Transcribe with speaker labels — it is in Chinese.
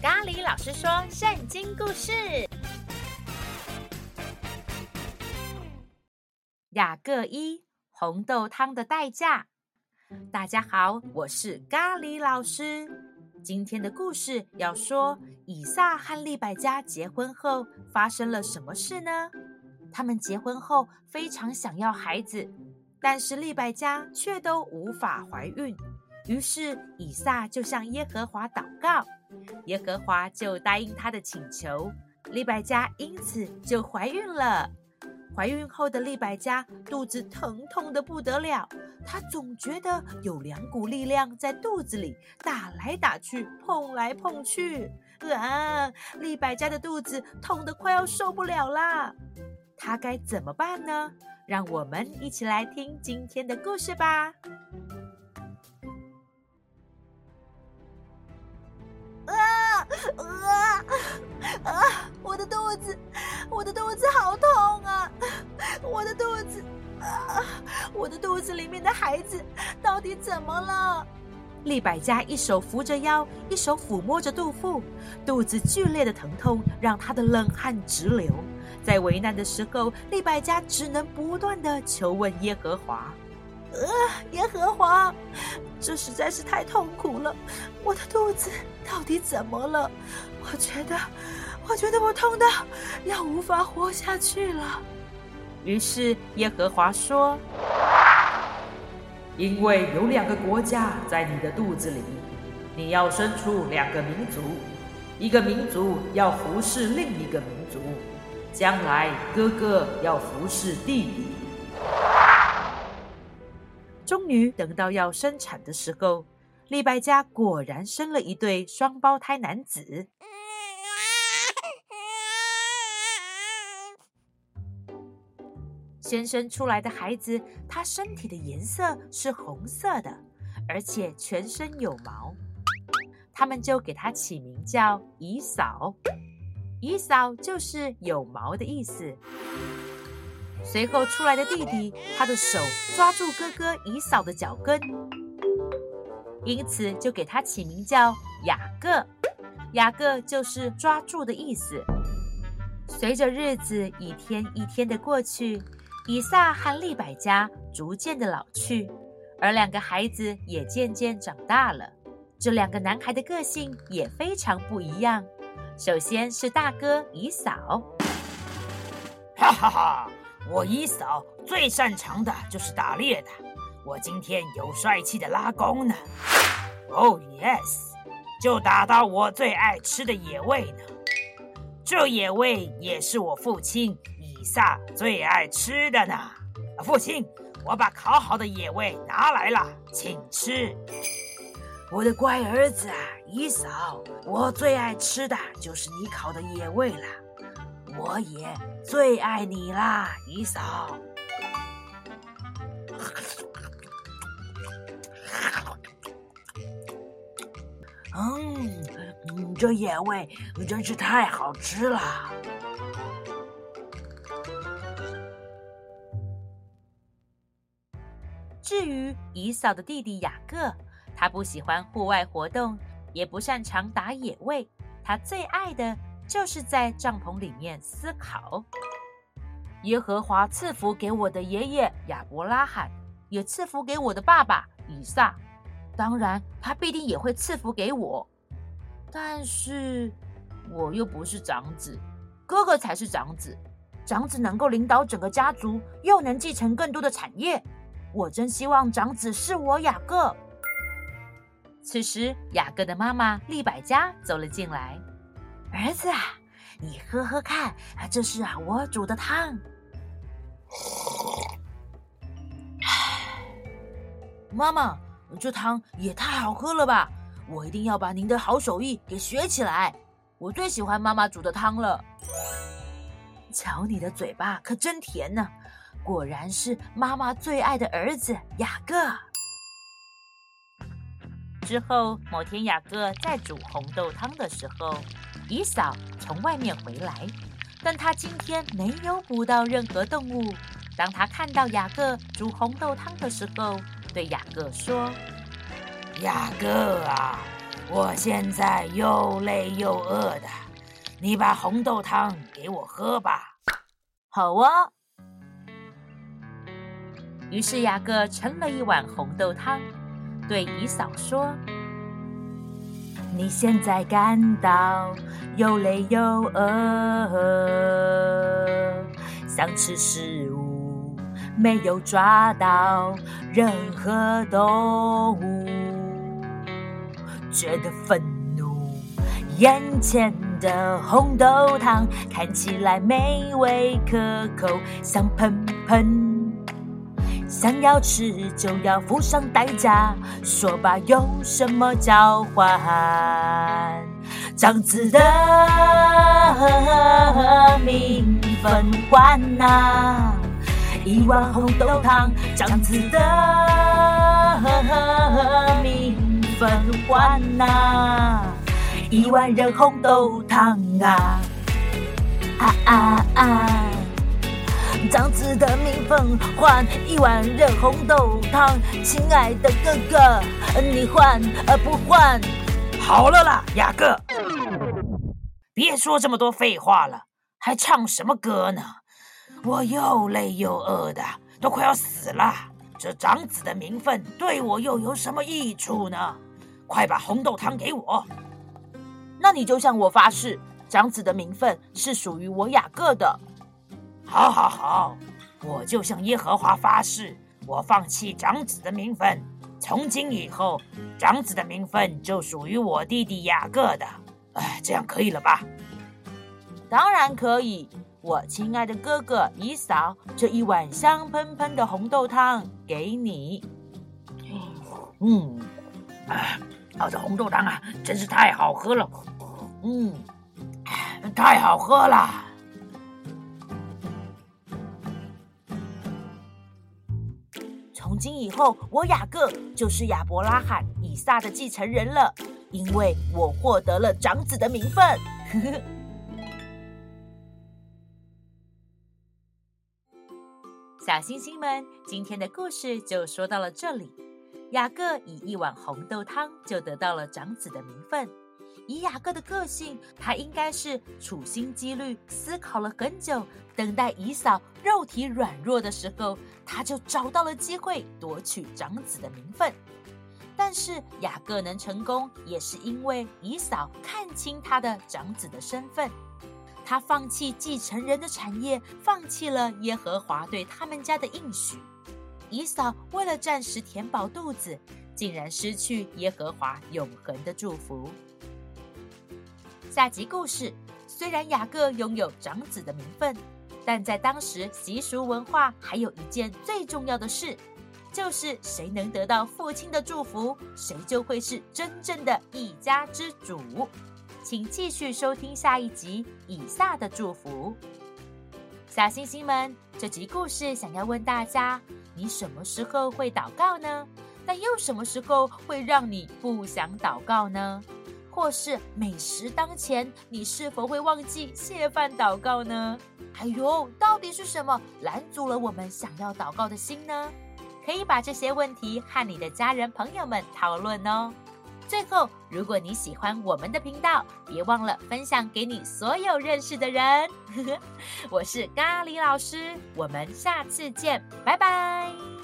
Speaker 1: 咖喱老师说圣经故事：雅各一红豆汤的代价。大家好，我是咖喱老师。今天的故事要说以撒和利百加结婚后发生了什么事呢？他们结婚后非常想要孩子，但是利百加却都无法怀孕。于是以撒就向耶和华祷告，耶和华就答应他的请求，利百加因此就怀孕了。怀孕后的利百加肚子疼痛得不得了，她总觉得有两股力量在肚子里打来打去，碰来碰去。啊，利百加的肚子痛得快要受不了啦！她该怎么办呢？让我们一起来听今天的故事吧。的肚子，我的肚子好痛啊！我的肚子啊！我的肚子里面的孩子到底怎么了？利百加一手扶着腰，一手抚摸着肚腹，肚子剧烈的疼痛让她的冷汗直流。在危难的时候，利百加只能不断的求问耶和华。呃，耶和华，这实在是太痛苦了，我的肚子到底怎么了？我觉得，我觉得我痛到要无法活下去了。于是耶和华说：“
Speaker 2: 因为有两个国家在你的肚子里，你要生出两个民族，一个民族要服侍另一个民族，将来哥哥要服侍弟弟。”
Speaker 1: 终于等到要生产的时候，利百加果然生了一对双胞胎男子。先生出来的孩子，他身体的颜色是红色的，而且全身有毛。他们就给他起名叫以嫂，以嫂就是有毛的意思。随后出来的弟弟，他的手抓住哥哥以嫂的脚跟，因此就给他起名叫雅各。雅各就是抓住的意思。随着日子一天一天的过去，以撒和利百加逐渐的老去，而两个孩子也渐渐长大了。这两个男孩的个性也非常不一样。首先是大哥以扫，
Speaker 3: 哈哈哈。我以扫最擅长的就是打猎的，我今天有帅气的拉弓呢。哦，yes，就打到我最爱吃的野味呢。这野味也是我父亲萨最爱吃的呢。父亲，我把烤好的野味拿来了，请吃。我的乖儿子啊，以扫，我最爱吃的就是你烤的野味了。我也最爱你啦，姨嫂。嗯，这野味真是太好吃了。
Speaker 1: 至于以扫的弟弟雅各，他不喜欢户外活动，也不擅长打野味，他最爱的。就是在帐篷里面思考。耶和华赐福给我的爷爷亚伯拉罕，也赐福给我的爸爸以撒。当然，他必定也会赐福给我。但是，我又不是长子，哥哥才是长子。长子能够领导整个家族，又能继承更多的产业。我真希望长子是我雅各。此时，雅各的妈妈利百加走了进来。儿子啊，你喝喝看，这是啊我煮的汤。妈妈，这汤也太好喝了吧！我一定要把您的好手艺给学起来。我最喜欢妈妈煮的汤了。瞧你的嘴巴可真甜呢，果然是妈妈最爱的儿子雅各。之后某天，雅各在煮红豆汤的时候。姨嫂从外面回来，但他今天没有捕到任何动物。当他看到雅各煮红豆汤的时候，对雅各说：“
Speaker 3: 雅各啊，我现在又累又饿的，你把红豆汤给我喝吧。
Speaker 1: 好啊。于是雅各盛了一碗红豆汤，对以扫说：“你现在感到又累又饿，想吃食物，没有抓到任何动物，觉得愤怒。眼前的红豆汤看起来美味可口，香喷喷。”想要吃就要付上代价，说吧，有什么交换？长子的名分换呐，一碗红豆汤，长子的名分换呐，一碗热红豆汤啊啊啊啊！长子的名分换一碗热红豆汤，亲爱的哥哥，你换而不换？
Speaker 3: 好了啦，雅各，别说这么多废话了，还唱什么歌呢？我又累又饿的，都快要死了。这长子的名分对我又有什么益处呢？快把红豆汤给我。
Speaker 1: 那你就向我发誓，长子的名分是属于我雅各的。
Speaker 3: 好，好，好，我就向耶和华发誓，我放弃长子的名分。从今以后，长子的名分就属于我弟弟雅各的。哎，这样可以了吧？
Speaker 1: 当然可以，我亲爱的哥哥你嫂，这一碗香喷喷的红豆汤给你。
Speaker 3: 嗯，啊，这红豆汤啊，真是太好喝了。嗯，太好喝了。
Speaker 1: 今以后，我雅各就是亚伯拉罕、以撒的继承人了，因为我获得了长子的名分。小星星们，今天的故事就说到了这里。雅各以一碗红豆汤就得到了长子的名分。以雅各的个性，他应该是处心积虑思考了很久，等待以嫂肉体软弱的时候，他就找到了机会夺取长子的名分。但是雅各能成功，也是因为以嫂看清他的长子的身份，他放弃继承人的产业，放弃了耶和华对他们家的应许。以嫂为了暂时填饱肚子，竟然失去耶和华永恒的祝福。下集故事，虽然雅各拥有长子的名分，但在当时习俗文化还有一件最重要的事，就是谁能得到父亲的祝福，谁就会是真正的一家之主。请继续收听下一集《以撒的祝福》。小星星们，这集故事想要问大家：你什么时候会祷告呢？但又什么时候会让你不想祷告呢？或是美食当前，你是否会忘记谢饭祷告呢？哎呦，到底是什么拦阻了我们想要祷告的心呢？可以把这些问题和你的家人朋友们讨论哦。最后，如果你喜欢我们的频道，别忘了分享给你所有认识的人。我是咖喱老师，我们下次见，拜拜。